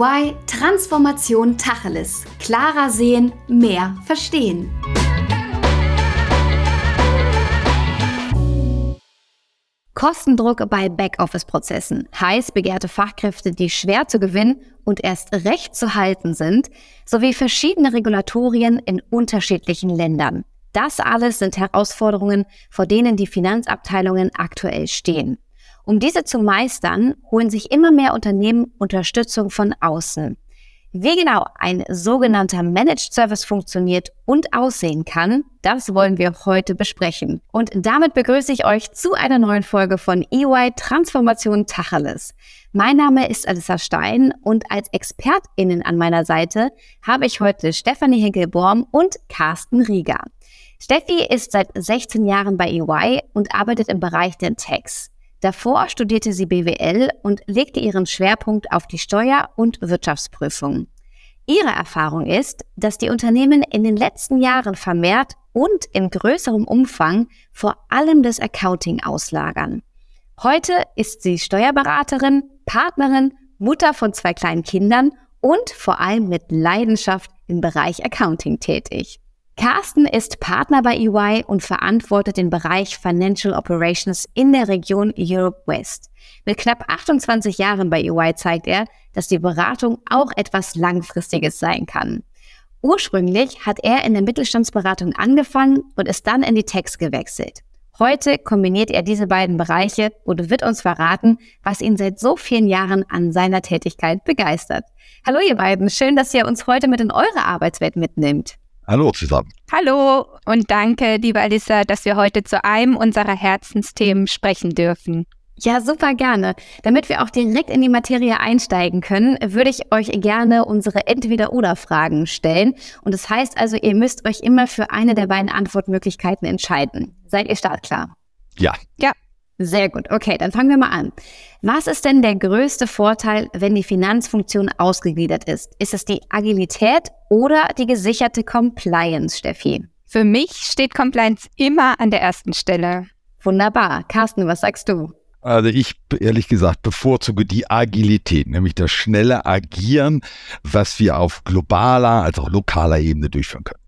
EY Transformation Tacheles. Klarer sehen, mehr verstehen. Kostendruck bei Backoffice-Prozessen, heiß begehrte Fachkräfte, die schwer zu gewinnen und erst recht zu halten sind, sowie verschiedene Regulatorien in unterschiedlichen Ländern. Das alles sind Herausforderungen, vor denen die Finanzabteilungen aktuell stehen. Um diese zu meistern, holen sich immer mehr Unternehmen Unterstützung von außen. Wie genau ein sogenannter Managed Service funktioniert und aussehen kann, das wollen wir heute besprechen. Und damit begrüße ich euch zu einer neuen Folge von EY Transformation Tacheles. Mein Name ist Alissa Stein und als ExpertInnen an meiner Seite habe ich heute Stefanie Hinkelborm und Carsten Rieger. Steffi ist seit 16 Jahren bei EY und arbeitet im Bereich der Techs. Davor studierte sie BWL und legte ihren Schwerpunkt auf die Steuer- und Wirtschaftsprüfung. Ihre Erfahrung ist, dass die Unternehmen in den letzten Jahren vermehrt und in größerem Umfang vor allem das Accounting auslagern. Heute ist sie Steuerberaterin, Partnerin, Mutter von zwei kleinen Kindern und vor allem mit Leidenschaft im Bereich Accounting tätig. Carsten ist Partner bei EY und verantwortet den Bereich Financial Operations in der Region Europe West. Mit knapp 28 Jahren bei EY zeigt er, dass die Beratung auch etwas Langfristiges sein kann. Ursprünglich hat er in der Mittelstandsberatung angefangen und ist dann in die Text gewechselt. Heute kombiniert er diese beiden Bereiche und wird uns verraten, was ihn seit so vielen Jahren an seiner Tätigkeit begeistert. Hallo ihr beiden, schön, dass ihr uns heute mit in eure Arbeitswelt mitnimmt. Hallo zusammen. Hallo und danke, liebe Alissa, dass wir heute zu einem unserer Herzensthemen sprechen dürfen. Ja, super gerne. Damit wir auch direkt in die Materie einsteigen können, würde ich euch gerne unsere Entweder-Oder-Fragen stellen. Und das heißt also, ihr müsst euch immer für eine der beiden Antwortmöglichkeiten entscheiden. Seid ihr startklar? Ja. Ja. Sehr gut. Okay, dann fangen wir mal an. Was ist denn der größte Vorteil, wenn die Finanzfunktion ausgegliedert ist? Ist es die Agilität oder die gesicherte Compliance, Steffi? Für mich steht Compliance immer an der ersten Stelle. Wunderbar. Carsten, was sagst du? Also ich ehrlich gesagt bevorzuge die Agilität, nämlich das schnelle Agieren, was wir auf globaler als auch lokaler Ebene durchführen können.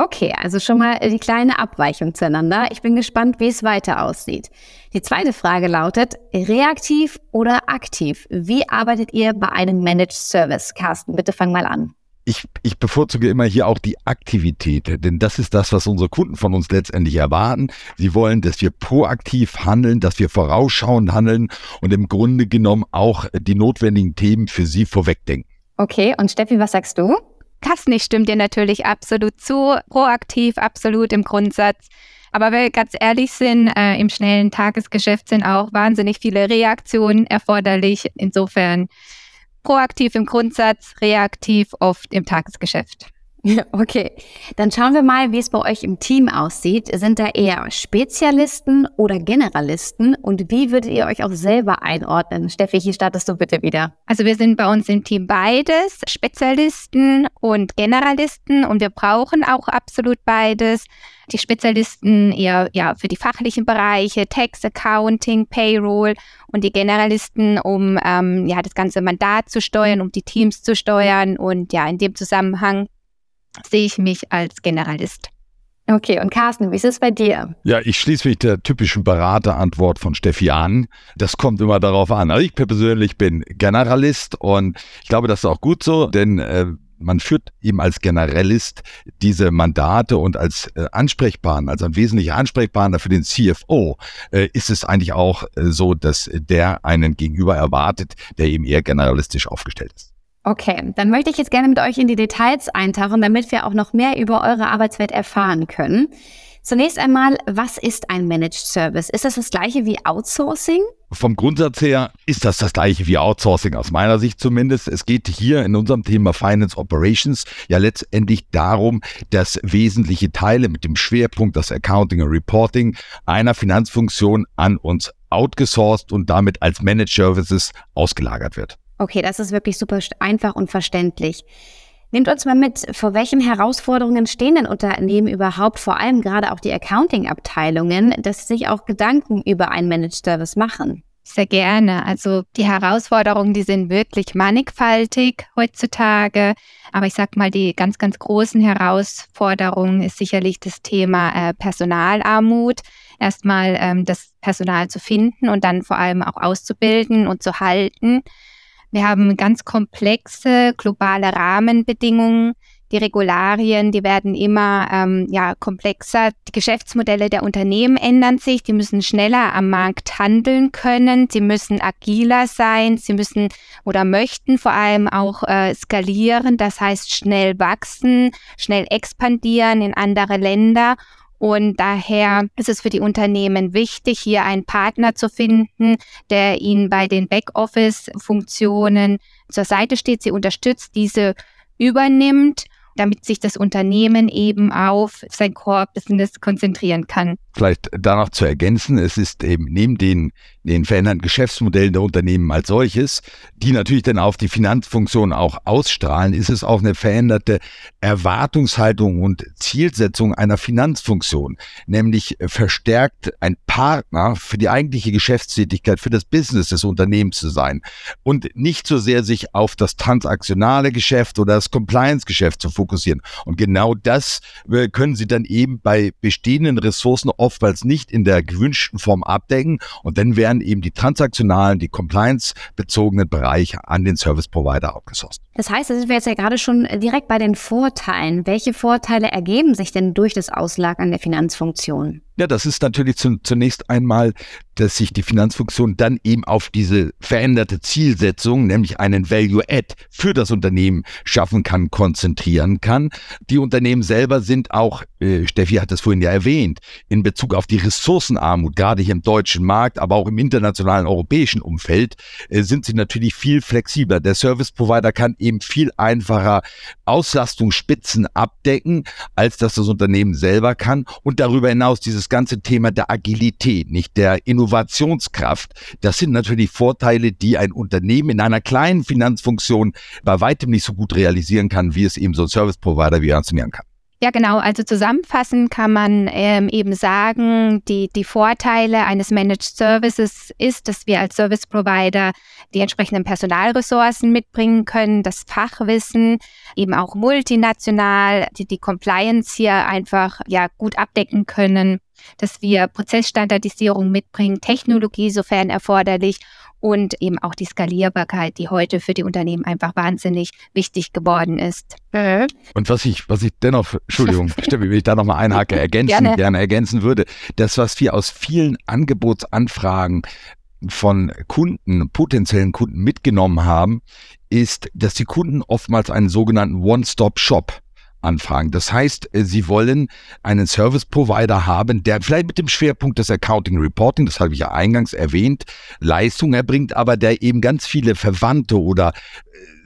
Okay, also schon mal die kleine Abweichung zueinander. Ich bin gespannt, wie es weiter aussieht. Die zweite Frage lautet, reaktiv oder aktiv? Wie arbeitet ihr bei einem Managed Service? Carsten, bitte fang mal an. Ich, ich bevorzuge immer hier auch die Aktivität, denn das ist das, was unsere Kunden von uns letztendlich erwarten. Sie wollen, dass wir proaktiv handeln, dass wir vorausschauend handeln und im Grunde genommen auch die notwendigen Themen für sie vorwegdenken. Okay, und Steffi, was sagst du? Kassnig stimmt dir natürlich absolut zu, proaktiv absolut im Grundsatz. Aber wenn wir ganz ehrlich sind, äh, im schnellen Tagesgeschäft sind auch wahnsinnig viele Reaktionen erforderlich. Insofern proaktiv im Grundsatz, reaktiv oft im Tagesgeschäft. Okay, dann schauen wir mal, wie es bei euch im Team aussieht. Sind da eher Spezialisten oder Generalisten? Und wie würdet ihr euch auch selber einordnen? Steffi, hier startest du bitte wieder. Also wir sind bei uns im Team beides, Spezialisten und Generalisten. Und wir brauchen auch absolut beides. Die Spezialisten eher ja, für die fachlichen Bereiche, Tax, Accounting, Payroll und die Generalisten, um ähm, ja, das ganze Mandat zu steuern, um die Teams zu steuern. Und ja, in dem Zusammenhang sehe ich mich als Generalist. Okay, und Carsten, wie ist es bei dir? Ja, ich schließe mich der typischen Beraterantwort von Steffi an. Das kommt immer darauf an. Also ich persönlich bin Generalist und ich glaube, das ist auch gut so, denn äh, man führt eben als Generalist diese Mandate und als äh, Ansprechpartner, also ein wesentlicher Ansprechpartner für den CFO, äh, ist es eigentlich auch äh, so, dass der einen gegenüber erwartet, der eben eher generalistisch aufgestellt ist. Okay, dann möchte ich jetzt gerne mit euch in die Details eintauchen, damit wir auch noch mehr über eure Arbeitswelt erfahren können. Zunächst einmal, was ist ein Managed Service? Ist das das gleiche wie Outsourcing? Vom Grundsatz her ist das das gleiche wie Outsourcing, aus meiner Sicht zumindest. Es geht hier in unserem Thema Finance Operations ja letztendlich darum, dass wesentliche Teile mit dem Schwerpunkt das Accounting und Reporting einer Finanzfunktion an uns outgesourced und damit als Managed Services ausgelagert wird. Okay, das ist wirklich super einfach und verständlich. Nehmt uns mal mit, vor welchen Herausforderungen stehen denn Unternehmen überhaupt, vor allem gerade auch die Accounting-Abteilungen, dass sie sich auch Gedanken über einen Managed Service machen? Sehr gerne. Also die Herausforderungen, die sind wirklich mannigfaltig heutzutage. Aber ich sag mal, die ganz, ganz großen Herausforderungen ist sicherlich das Thema äh, Personalarmut. Erstmal ähm, das Personal zu finden und dann vor allem auch auszubilden und zu halten. Wir haben ganz komplexe globale Rahmenbedingungen, die Regularien, die werden immer ähm, ja, komplexer. Die Geschäftsmodelle der Unternehmen ändern sich. Die müssen schneller am Markt handeln können. Sie müssen agiler sein. Sie müssen oder möchten vor allem auch äh, skalieren. Das heißt schnell wachsen, schnell expandieren in andere Länder. Und daher ist es für die Unternehmen wichtig, hier einen Partner zu finden, der ihnen bei den Backoffice-Funktionen zur Seite steht, sie unterstützt, diese übernimmt damit sich das Unternehmen eben auf sein Core-Business konzentrieren kann. Vielleicht danach zu ergänzen, es ist eben neben den, den veränderten Geschäftsmodellen der Unternehmen als solches, die natürlich dann auf die Finanzfunktion auch ausstrahlen, ist es auch eine veränderte Erwartungshaltung und Zielsetzung einer Finanzfunktion, nämlich verstärkt ein Partner für die eigentliche Geschäftstätigkeit, für das Business des Unternehmens zu sein und nicht so sehr sich auf das transaktionale Geschäft oder das Compliance-Geschäft zu fokussieren. Und genau das äh, können Sie dann eben bei bestehenden Ressourcen oftmals nicht in der gewünschten Form abdecken. Und dann werden eben die transaktionalen, die compliance-bezogenen Bereiche an den Service Provider outgesourced. Das heißt, da sind wir jetzt ja gerade schon direkt bei den Vorteilen. Welche Vorteile ergeben sich denn durch das Auslagern der Finanzfunktion? Ja, das ist natürlich zunächst einmal, dass sich die Finanzfunktion dann eben auf diese veränderte Zielsetzung, nämlich einen Value-Add für das Unternehmen schaffen kann, konzentrieren kann. Die Unternehmen selber sind auch, äh, Steffi hat es vorhin ja erwähnt, in Bezug auf die Ressourcenarmut, gerade hier im deutschen Markt, aber auch im internationalen europäischen Umfeld, äh, sind sie natürlich viel flexibler. Der Service Provider kann eben viel einfacher Auslastungsspitzen abdecken, als dass das Unternehmen selber kann und darüber hinaus dieses ganze Thema der Agilität, nicht der Innovationskraft, das sind natürlich Vorteile, die ein Unternehmen in einer kleinen Finanzfunktion bei weitem nicht so gut realisieren kann, wie es eben so ein Service Provider wie Ernst kann. Ja, genau. Also zusammenfassend kann man ähm, eben sagen, die, die Vorteile eines Managed Services ist, dass wir als Service Provider die entsprechenden Personalressourcen mitbringen können, das Fachwissen, eben auch multinational, die, die Compliance hier einfach ja gut abdecken können dass wir Prozessstandardisierung mitbringen, Technologie sofern erforderlich und eben auch die Skalierbarkeit, die heute für die Unternehmen einfach wahnsinnig wichtig geworden ist. Mhm. Und was ich, was ich dennoch, Entschuldigung, Steffi, wenn ich da nochmal einhake, ergänzen, gerne. gerne ergänzen würde, das, was wir aus vielen Angebotsanfragen von Kunden, potenziellen Kunden mitgenommen haben, ist, dass die Kunden oftmals einen sogenannten One-Stop-Shop anfragen. Das heißt, äh, Sie wollen einen Service Provider haben, der vielleicht mit dem Schwerpunkt des Accounting Reporting, das habe ich ja eingangs erwähnt, Leistung erbringt, aber der eben ganz viele Verwandte oder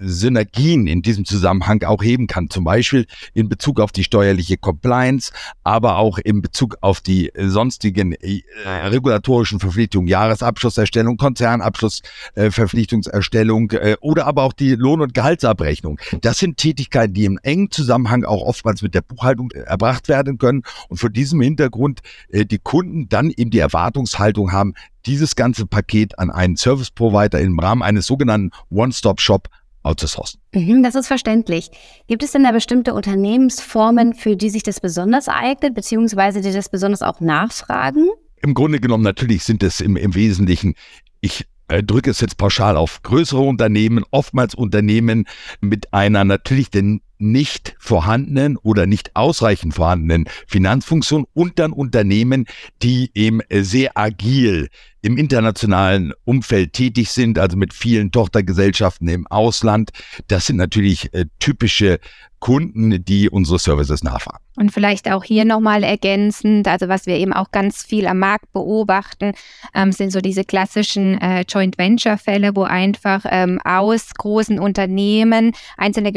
Synergien in diesem Zusammenhang auch heben kann. Zum Beispiel in Bezug auf die steuerliche Compliance, aber auch in Bezug auf die sonstigen äh, regulatorischen Verpflichtungen, Jahresabschlusserstellung, Konzernabschlussverpflichtungserstellung äh, oder aber auch die Lohn- und Gehaltsabrechnung. Das sind Tätigkeiten, die im engen Zusammenhang auch oftmals mit der Buchhaltung äh, erbracht werden können und vor diesem Hintergrund äh, die Kunden dann eben die Erwartungshaltung haben, dieses ganze Paket an einen Service Provider im Rahmen eines sogenannten One-Stop-Shop outzusourcen. Mhm, das ist verständlich. Gibt es denn da bestimmte Unternehmensformen, für die sich das besonders eignet, beziehungsweise die das besonders auch nachfragen? Im Grunde genommen natürlich sind es im, im Wesentlichen, ich äh, drücke es jetzt pauschal auf, größere Unternehmen, oftmals Unternehmen mit einer natürlich den nicht vorhandenen oder nicht ausreichend vorhandenen Finanzfunktion und dann Unternehmen, die eben sehr agil im internationalen Umfeld tätig sind, also mit vielen Tochtergesellschaften im Ausland. Das sind natürlich äh, typische Kunden, die unsere Services nachfragen. Und vielleicht auch hier nochmal ergänzend, also was wir eben auch ganz viel am Markt beobachten, ähm, sind so diese klassischen äh, Joint Venture-Fälle, wo einfach ähm, aus großen Unternehmen einzelne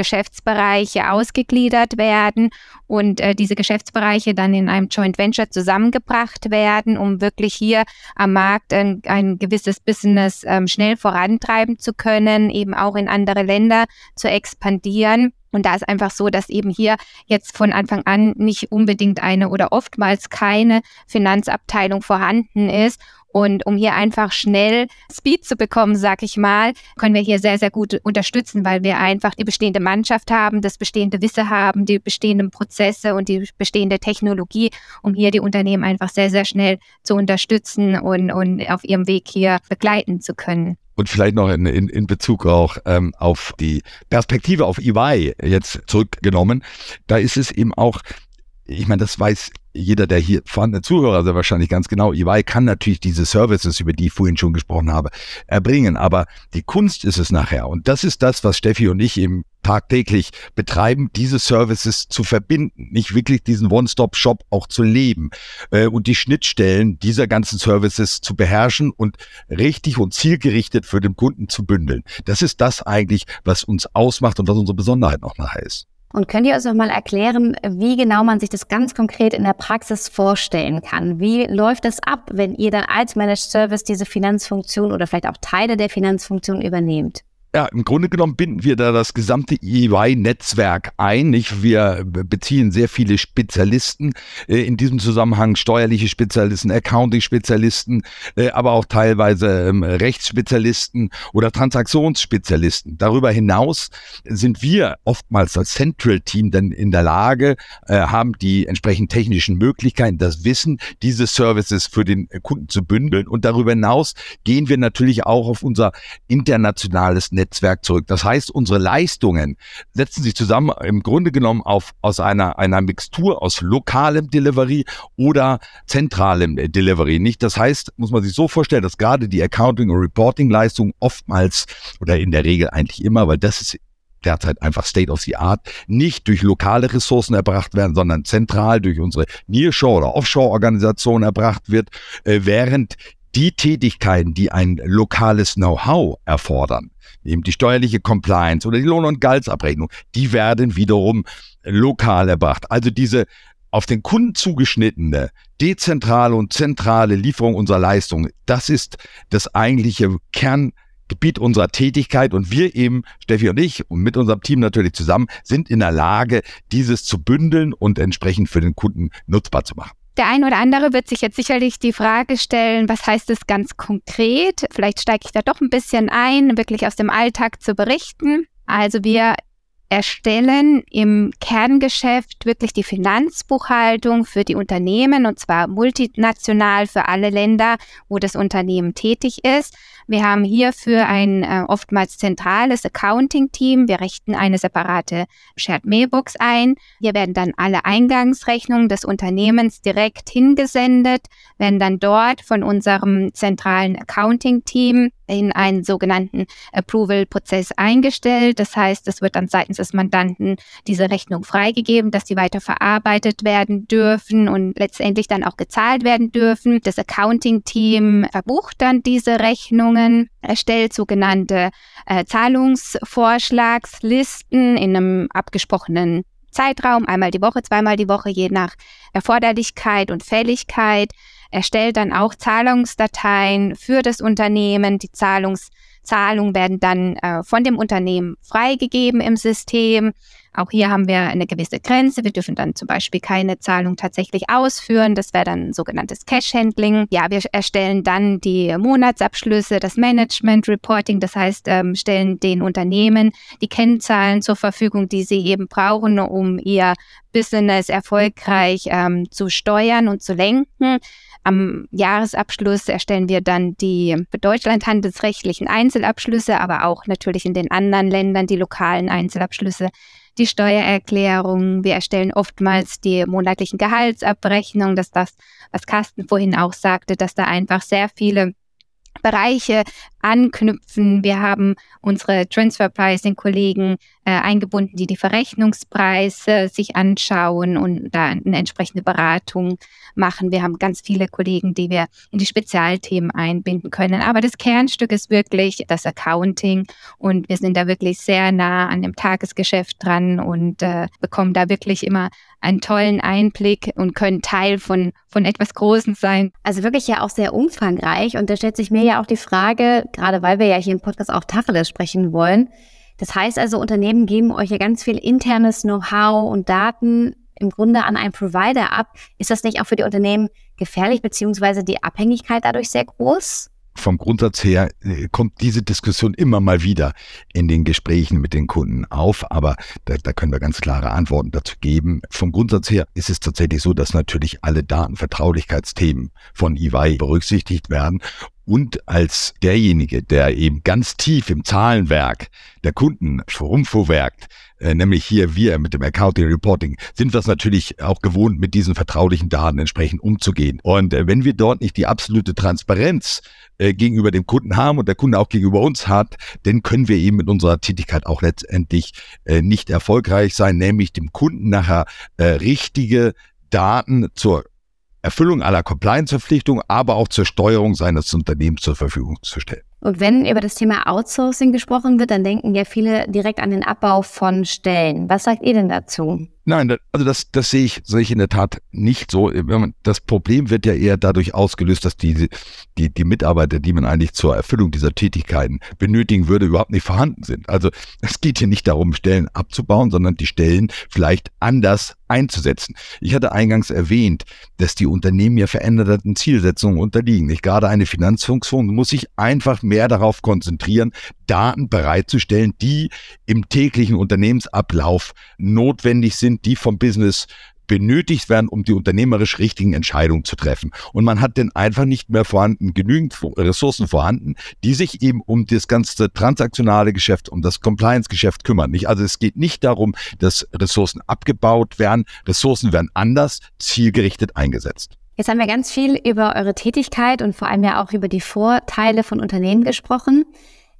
Geschäftsbereiche ausgegliedert werden und äh, diese Geschäftsbereiche dann in einem Joint Venture zusammengebracht werden, um wirklich hier am Markt ein, ein gewisses Business ähm, schnell vorantreiben zu können, eben auch in andere Länder zu expandieren. Und da ist einfach so, dass eben hier jetzt von Anfang an nicht unbedingt eine oder oftmals keine Finanzabteilung vorhanden ist. Und um hier einfach schnell Speed zu bekommen, sag ich mal, können wir hier sehr, sehr gut unterstützen, weil wir einfach die bestehende Mannschaft haben, das bestehende Wissen haben, die bestehenden Prozesse und die bestehende Technologie, um hier die Unternehmen einfach sehr, sehr schnell zu unterstützen und, und auf ihrem Weg hier begleiten zu können. Und vielleicht noch in, in, in Bezug auch ähm, auf die Perspektive auf EY jetzt zurückgenommen. Da ist es eben auch, ich meine, das weiß jeder, der hier vorhandene Zuhörer sehr wahrscheinlich ganz genau, EY kann natürlich diese Services, über die ich vorhin schon gesprochen habe, erbringen. Aber die Kunst ist es nachher. Und das ist das, was Steffi und ich eben tagtäglich betreiben, diese Services zu verbinden, nicht wirklich diesen One-Stop-Shop auch zu leben äh, und die Schnittstellen dieser ganzen Services zu beherrschen und richtig und zielgerichtet für den Kunden zu bündeln. Das ist das eigentlich, was uns ausmacht und was unsere Besonderheit noch nachher ist. Und könnt ihr uns noch mal erklären, wie genau man sich das ganz konkret in der Praxis vorstellen kann? Wie läuft das ab, wenn ihr dann als Managed Service diese Finanzfunktion oder vielleicht auch Teile der Finanzfunktion übernehmt? Ja, im Grunde genommen binden wir da das gesamte EY-Netzwerk ein. Nicht? Wir beziehen sehr viele Spezialisten, äh, in diesem Zusammenhang steuerliche Spezialisten, Accounting-Spezialisten, äh, aber auch teilweise ähm, Rechtsspezialisten oder Transaktionsspezialisten. Darüber hinaus sind wir oftmals als Central-Team dann in der Lage, äh, haben die entsprechend technischen Möglichkeiten, das Wissen, diese Services für den Kunden zu bündeln. Und darüber hinaus gehen wir natürlich auch auf unser internationales Netzwerk Netzwerk zurück. Das heißt, unsere Leistungen setzen sich zusammen im Grunde genommen auf, aus einer, einer Mixtur aus lokalem Delivery oder zentralem Delivery. Nicht, das heißt, muss man sich so vorstellen, dass gerade die Accounting- und Reporting-Leistungen oftmals oder in der Regel eigentlich immer, weil das ist derzeit einfach State of the Art, nicht durch lokale Ressourcen erbracht werden, sondern zentral durch unsere Nearshore- oder Offshore-Organisation erbracht wird, äh, während die Tätigkeiten, die ein lokales Know-how erfordern, eben die steuerliche Compliance oder die Lohn- und Gehaltsabrechnung, die werden wiederum lokal erbracht. Also diese auf den Kunden zugeschnittene, dezentrale und zentrale Lieferung unserer Leistungen, das ist das eigentliche Kerngebiet unserer Tätigkeit und wir eben, Steffi und ich und mit unserem Team natürlich zusammen, sind in der Lage, dieses zu bündeln und entsprechend für den Kunden nutzbar zu machen. Der ein oder andere wird sich jetzt sicherlich die Frage stellen, was heißt es ganz konkret? Vielleicht steige ich da doch ein bisschen ein, wirklich aus dem Alltag zu berichten. Also wir erstellen im Kerngeschäft wirklich die Finanzbuchhaltung für die Unternehmen und zwar multinational für alle Länder, wo das Unternehmen tätig ist. Wir haben hierfür ein äh, oftmals zentrales Accounting-Team. Wir richten eine separate Shared Mailbox ein. Hier werden dann alle Eingangsrechnungen des Unternehmens direkt hingesendet, werden dann dort von unserem zentralen Accounting-Team in einen sogenannten Approval-Prozess eingestellt. Das heißt, es wird dann seitens des Mandanten diese Rechnung freigegeben, dass sie weiter verarbeitet werden dürfen und letztendlich dann auch gezahlt werden dürfen. Das Accounting-Team verbucht dann diese Rechnungen, erstellt sogenannte äh, Zahlungsvorschlagslisten in einem abgesprochenen Zeitraum, einmal die Woche, zweimal die Woche, je nach Erforderlichkeit und Fälligkeit erstellt dann auch Zahlungsdateien für das Unternehmen. Die Zahlungszahlungen werden dann äh, von dem Unternehmen freigegeben im System. Auch hier haben wir eine gewisse Grenze. Wir dürfen dann zum Beispiel keine Zahlung tatsächlich ausführen. Das wäre dann sogenanntes Cash-Handling. Ja, wir erstellen dann die Monatsabschlüsse, das Management-Reporting. Das heißt, ähm, stellen den Unternehmen die Kennzahlen zur Verfügung, die sie eben brauchen, um ihr Business erfolgreich ähm, zu steuern und zu lenken. Am Jahresabschluss erstellen wir dann die für Deutschland handelsrechtlichen Einzelabschlüsse, aber auch natürlich in den anderen Ländern die lokalen Einzelabschlüsse die Steuererklärung. Wir erstellen oftmals die monatlichen Gehaltsabrechnungen, dass das, was Carsten vorhin auch sagte, dass da einfach sehr viele Bereiche anknüpfen. Wir haben unsere Transfer Pricing Kollegen äh, eingebunden, die die Verrechnungspreise sich anschauen und da eine entsprechende Beratung machen. Wir haben ganz viele Kollegen, die wir in die Spezialthemen einbinden können. Aber das Kernstück ist wirklich das Accounting und wir sind da wirklich sehr nah an dem Tagesgeschäft dran und äh, bekommen da wirklich immer einen tollen Einblick und können Teil von, von etwas Großem sein. Also wirklich ja auch sehr umfangreich und da stellt sich mir ja auch die Frage, gerade weil wir ja hier im Podcast auch Tacheles sprechen wollen, Das heißt also, Unternehmen geben euch ja ganz viel internes Know-how und Daten im Grunde an einen Provider ab. Ist das nicht auch für die Unternehmen gefährlich, beziehungsweise die Abhängigkeit dadurch sehr groß? vom Grundsatz her äh, kommt diese Diskussion immer mal wieder in den Gesprächen mit den Kunden auf, aber da, da, können wir ganz klare Antworten dazu geben. Vom Grundsatz her ist es tatsächlich so, dass natürlich alle Datenvertraulichkeitsthemen von EY berücksichtigt werden und als derjenige, der eben ganz tief im Zahlenwerk der Kunden herumfuhrwerkt, äh, nämlich hier wir mit dem Accounting Reporting, sind wir es natürlich auch gewohnt, mit diesen vertraulichen Daten entsprechend umzugehen. Und äh, wenn wir dort nicht die absolute Transparenz äh, gegenüber dem Kunden haben und der Kunde auch gegenüber uns hat, dann können wir eben mit unserer Tätigkeit auch letztendlich äh, nicht erfolgreich sein, nämlich dem Kunden nachher richtige Daten zur Erfüllung aller Compliance-Verpflichtungen, aber auch zur Steuerung seines Unternehmens zur Verfügung zu stellen. Und wenn über das Thema Outsourcing gesprochen wird, dann denken ja viele direkt an den Abbau von Stellen. Was sagt ihr denn dazu? Nein, also das, das sehe ich, sehe ich in der Tat nicht so. Das Problem wird ja eher dadurch ausgelöst, dass die, die, die Mitarbeiter, die man eigentlich zur Erfüllung dieser Tätigkeiten benötigen würde, überhaupt nicht vorhanden sind. Also es geht hier nicht darum, Stellen abzubauen, sondern die Stellen vielleicht anders einzusetzen. Ich hatte eingangs erwähnt, dass die Unternehmen ja veränderten Zielsetzungen unterliegen. Nicht gerade eine Finanzfunktion muss sich einfach mehr darauf konzentrieren, Daten bereitzustellen, die im täglichen Unternehmensablauf notwendig sind, die vom Business benötigt werden, um die unternehmerisch richtigen Entscheidungen zu treffen. Und man hat denn einfach nicht mehr vorhanden, genügend Ressourcen vorhanden, die sich eben um das ganze transaktionale Geschäft, um das Compliance-Geschäft kümmern. Nicht? Also es geht nicht darum, dass Ressourcen abgebaut werden. Ressourcen werden anders zielgerichtet eingesetzt. Jetzt haben wir ganz viel über eure Tätigkeit und vor allem ja auch über die Vorteile von Unternehmen gesprochen.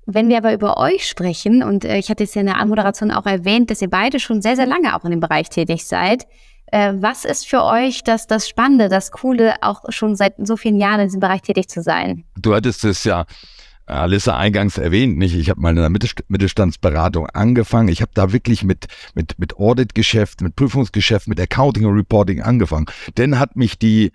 Wenn wir aber über euch sprechen, und äh, ich hatte es ja in der Anmoderation auch erwähnt, dass ihr beide schon sehr, sehr lange auch in dem Bereich tätig seid. Äh, was ist für euch das, das Spannende, das Coole, auch schon seit so vielen Jahren in diesem Bereich tätig zu sein? Du hattest es ja Alissa eingangs erwähnt, nicht? Ich habe mal in der Mittelstandsberatung angefangen. Ich habe da wirklich mit, mit, mit Auditgeschäft, mit Prüfungsgeschäft, mit Accounting und Reporting angefangen. Denn hat mich die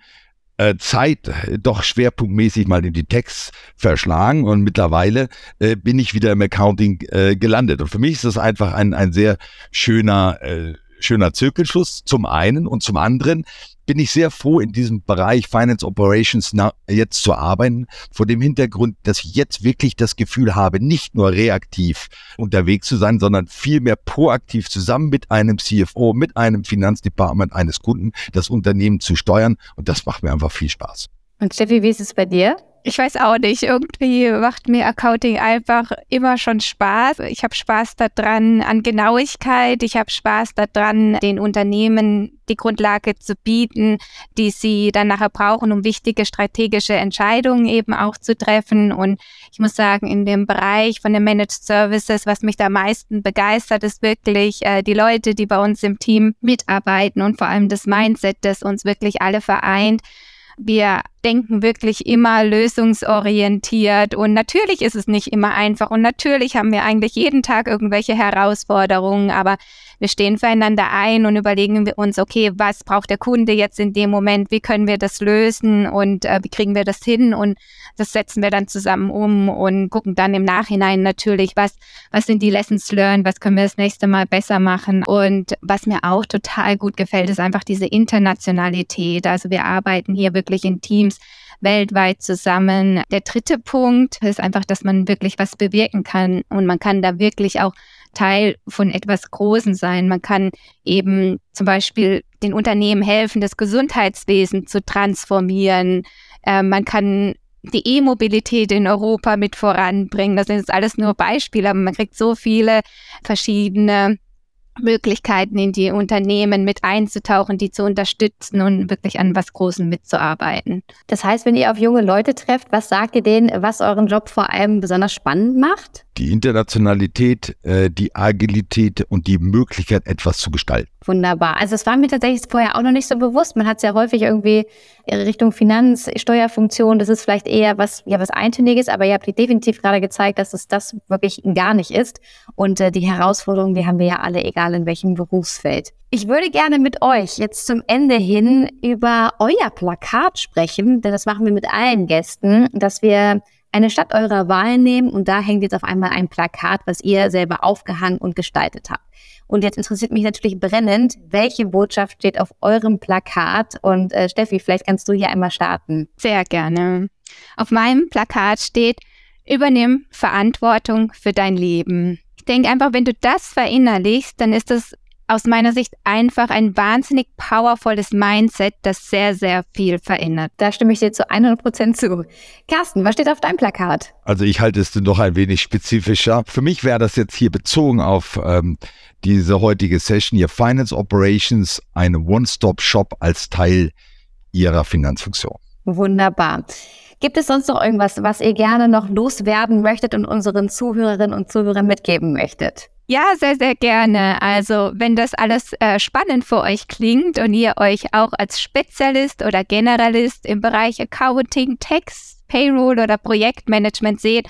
äh, Zeit doch schwerpunktmäßig mal in die Text verschlagen und mittlerweile äh, bin ich wieder im Accounting äh, gelandet. Und für mich ist das einfach ein, ein sehr schöner, äh, schöner Zirkelschluss zum einen und zum anderen bin ich sehr froh, in diesem Bereich Finance Operations jetzt zu arbeiten, vor dem Hintergrund, dass ich jetzt wirklich das Gefühl habe, nicht nur reaktiv unterwegs zu sein, sondern vielmehr proaktiv zusammen mit einem CFO, mit einem Finanzdepartement eines Kunden das Unternehmen zu steuern. Und das macht mir einfach viel Spaß. Und Steffi, wie ist es bei dir? Ich weiß auch nicht, irgendwie macht mir Accounting einfach immer schon Spaß. Ich habe Spaß daran an Genauigkeit, ich habe Spaß daran, den Unternehmen die Grundlage zu bieten, die sie dann nachher brauchen, um wichtige strategische Entscheidungen eben auch zu treffen. Und ich muss sagen, in dem Bereich von den Managed Services, was mich da am meisten begeistert, ist wirklich äh, die Leute, die bei uns im Team mitarbeiten und vor allem das Mindset, das uns wirklich alle vereint wir denken wirklich immer lösungsorientiert und natürlich ist es nicht immer einfach und natürlich haben wir eigentlich jeden Tag irgendwelche Herausforderungen, aber wir stehen füreinander ein und überlegen wir uns, okay, was braucht der Kunde jetzt in dem Moment, wie können wir das lösen und äh, wie kriegen wir das hin? Und das setzen wir dann zusammen um und gucken dann im Nachhinein natürlich, was, was sind die Lessons learned, was können wir das nächste Mal besser machen? Und was mir auch total gut gefällt, ist einfach diese Internationalität. Also wir arbeiten hier wirklich in Teams, weltweit zusammen. Der dritte Punkt ist einfach, dass man wirklich was bewirken kann und man kann da wirklich auch Teil von etwas Großem sein. Man kann eben zum Beispiel den Unternehmen helfen, das Gesundheitswesen zu transformieren. Äh, man kann die E-Mobilität in Europa mit voranbringen. Das sind jetzt alles nur Beispiele, aber man kriegt so viele verschiedene Möglichkeiten in die Unternehmen mit einzutauchen, die zu unterstützen und wirklich an was Großem mitzuarbeiten. Das heißt, wenn ihr auf junge Leute trefft, was sagt ihr denen, was euren Job vor allem besonders spannend macht? Die Internationalität, äh, die Agilität und die Möglichkeit, etwas zu gestalten. Wunderbar. Also es war mir tatsächlich vorher auch noch nicht so bewusst. Man hat es ja häufig irgendwie Richtung Finanz, Steuerfunktion, das ist vielleicht eher was, ja, was Eintöniges, aber ihr habt definitiv gerade gezeigt, dass es das wirklich gar nicht ist. Und äh, die Herausforderungen, die haben wir ja alle, egal in welchem Berufsfeld. Ich würde gerne mit euch jetzt zum Ende hin über euer Plakat sprechen, denn das machen wir mit allen Gästen, dass wir eine Stadt eurer Wahl nehmen und da hängt jetzt auf einmal ein Plakat, was ihr selber aufgehangen und gestaltet habt. Und jetzt interessiert mich natürlich brennend, welche Botschaft steht auf eurem Plakat? Und äh, Steffi, vielleicht kannst du hier einmal starten. Sehr gerne. Auf meinem Plakat steht, übernimm Verantwortung für dein Leben. Ich denke einfach, wenn du das verinnerlichst, dann ist das aus meiner Sicht einfach ein wahnsinnig powervolles Mindset, das sehr, sehr viel verändert. Da stimme ich dir zu 100 Prozent zu. Carsten, was steht auf deinem Plakat? Also ich halte es noch ein wenig spezifischer. Für mich wäre das jetzt hier bezogen auf ähm, diese heutige Session, hier Finance Operations, eine One-Stop-Shop als Teil ihrer Finanzfunktion. Wunderbar. Gibt es sonst noch irgendwas, was ihr gerne noch loswerden möchtet und unseren Zuhörerinnen und Zuhörern mitgeben möchtet? Ja, sehr, sehr gerne. Also wenn das alles äh, spannend für euch klingt und ihr euch auch als Spezialist oder Generalist im Bereich Accounting, Tax, Payroll oder Projektmanagement seht,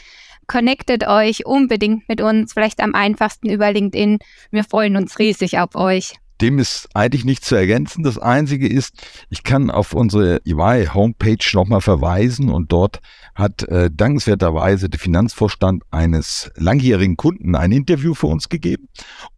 connectet euch unbedingt mit uns, vielleicht am einfachsten über LinkedIn. Wir freuen uns riesig auf euch. Dem ist eigentlich nichts zu ergänzen. Das Einzige ist, ich kann auf unsere EY-Homepage nochmal verweisen und dort hat äh, dankenswerterweise der Finanzvorstand eines langjährigen Kunden ein Interview für uns gegeben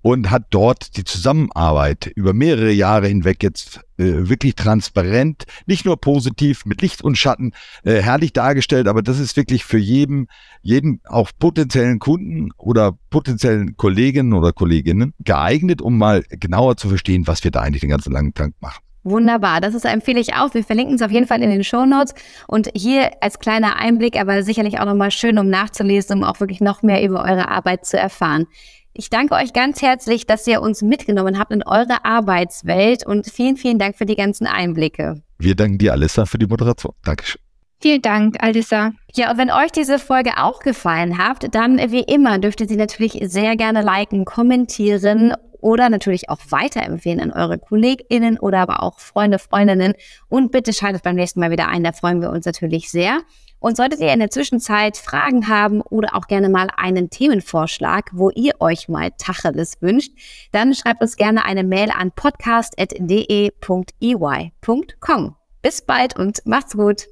und hat dort die Zusammenarbeit über mehrere Jahre hinweg jetzt äh, wirklich transparent, nicht nur positiv mit Licht und Schatten äh, herrlich dargestellt, aber das ist wirklich für jeden, jeden auch potenziellen Kunden oder potenziellen Kolleginnen oder Kolleginnen geeignet, um mal genauer zu verstehen, was wir da eigentlich den ganzen langen Tag machen. Wunderbar, das ist empfehle ich auch. Wir verlinken es auf jeden Fall in den Show Notes und hier als kleiner Einblick, aber sicherlich auch nochmal schön, um nachzulesen, um auch wirklich noch mehr über eure Arbeit zu erfahren. Ich danke euch ganz herzlich, dass ihr uns mitgenommen habt in eure Arbeitswelt und vielen, vielen Dank für die ganzen Einblicke. Wir danken dir, Alissa, für die Moderation. Dankeschön. Vielen Dank, Alissa. Ja, und wenn euch diese Folge auch gefallen hat, dann wie immer dürft ihr sie natürlich sehr gerne liken, kommentieren oder natürlich auch weiterempfehlen an eure KollegInnen oder aber auch Freunde, Freundinnen. Und bitte schaltet beim nächsten Mal wieder ein, da freuen wir uns natürlich sehr. Und solltet ihr in der Zwischenzeit Fragen haben oder auch gerne mal einen Themenvorschlag, wo ihr euch mal Tacheles wünscht, dann schreibt uns gerne eine Mail an podcast.de.ey.com. Bis bald und macht's gut.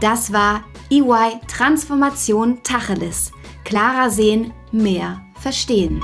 Das war EY Transformation Tacheles. Klarer sehen, mehr verstehen.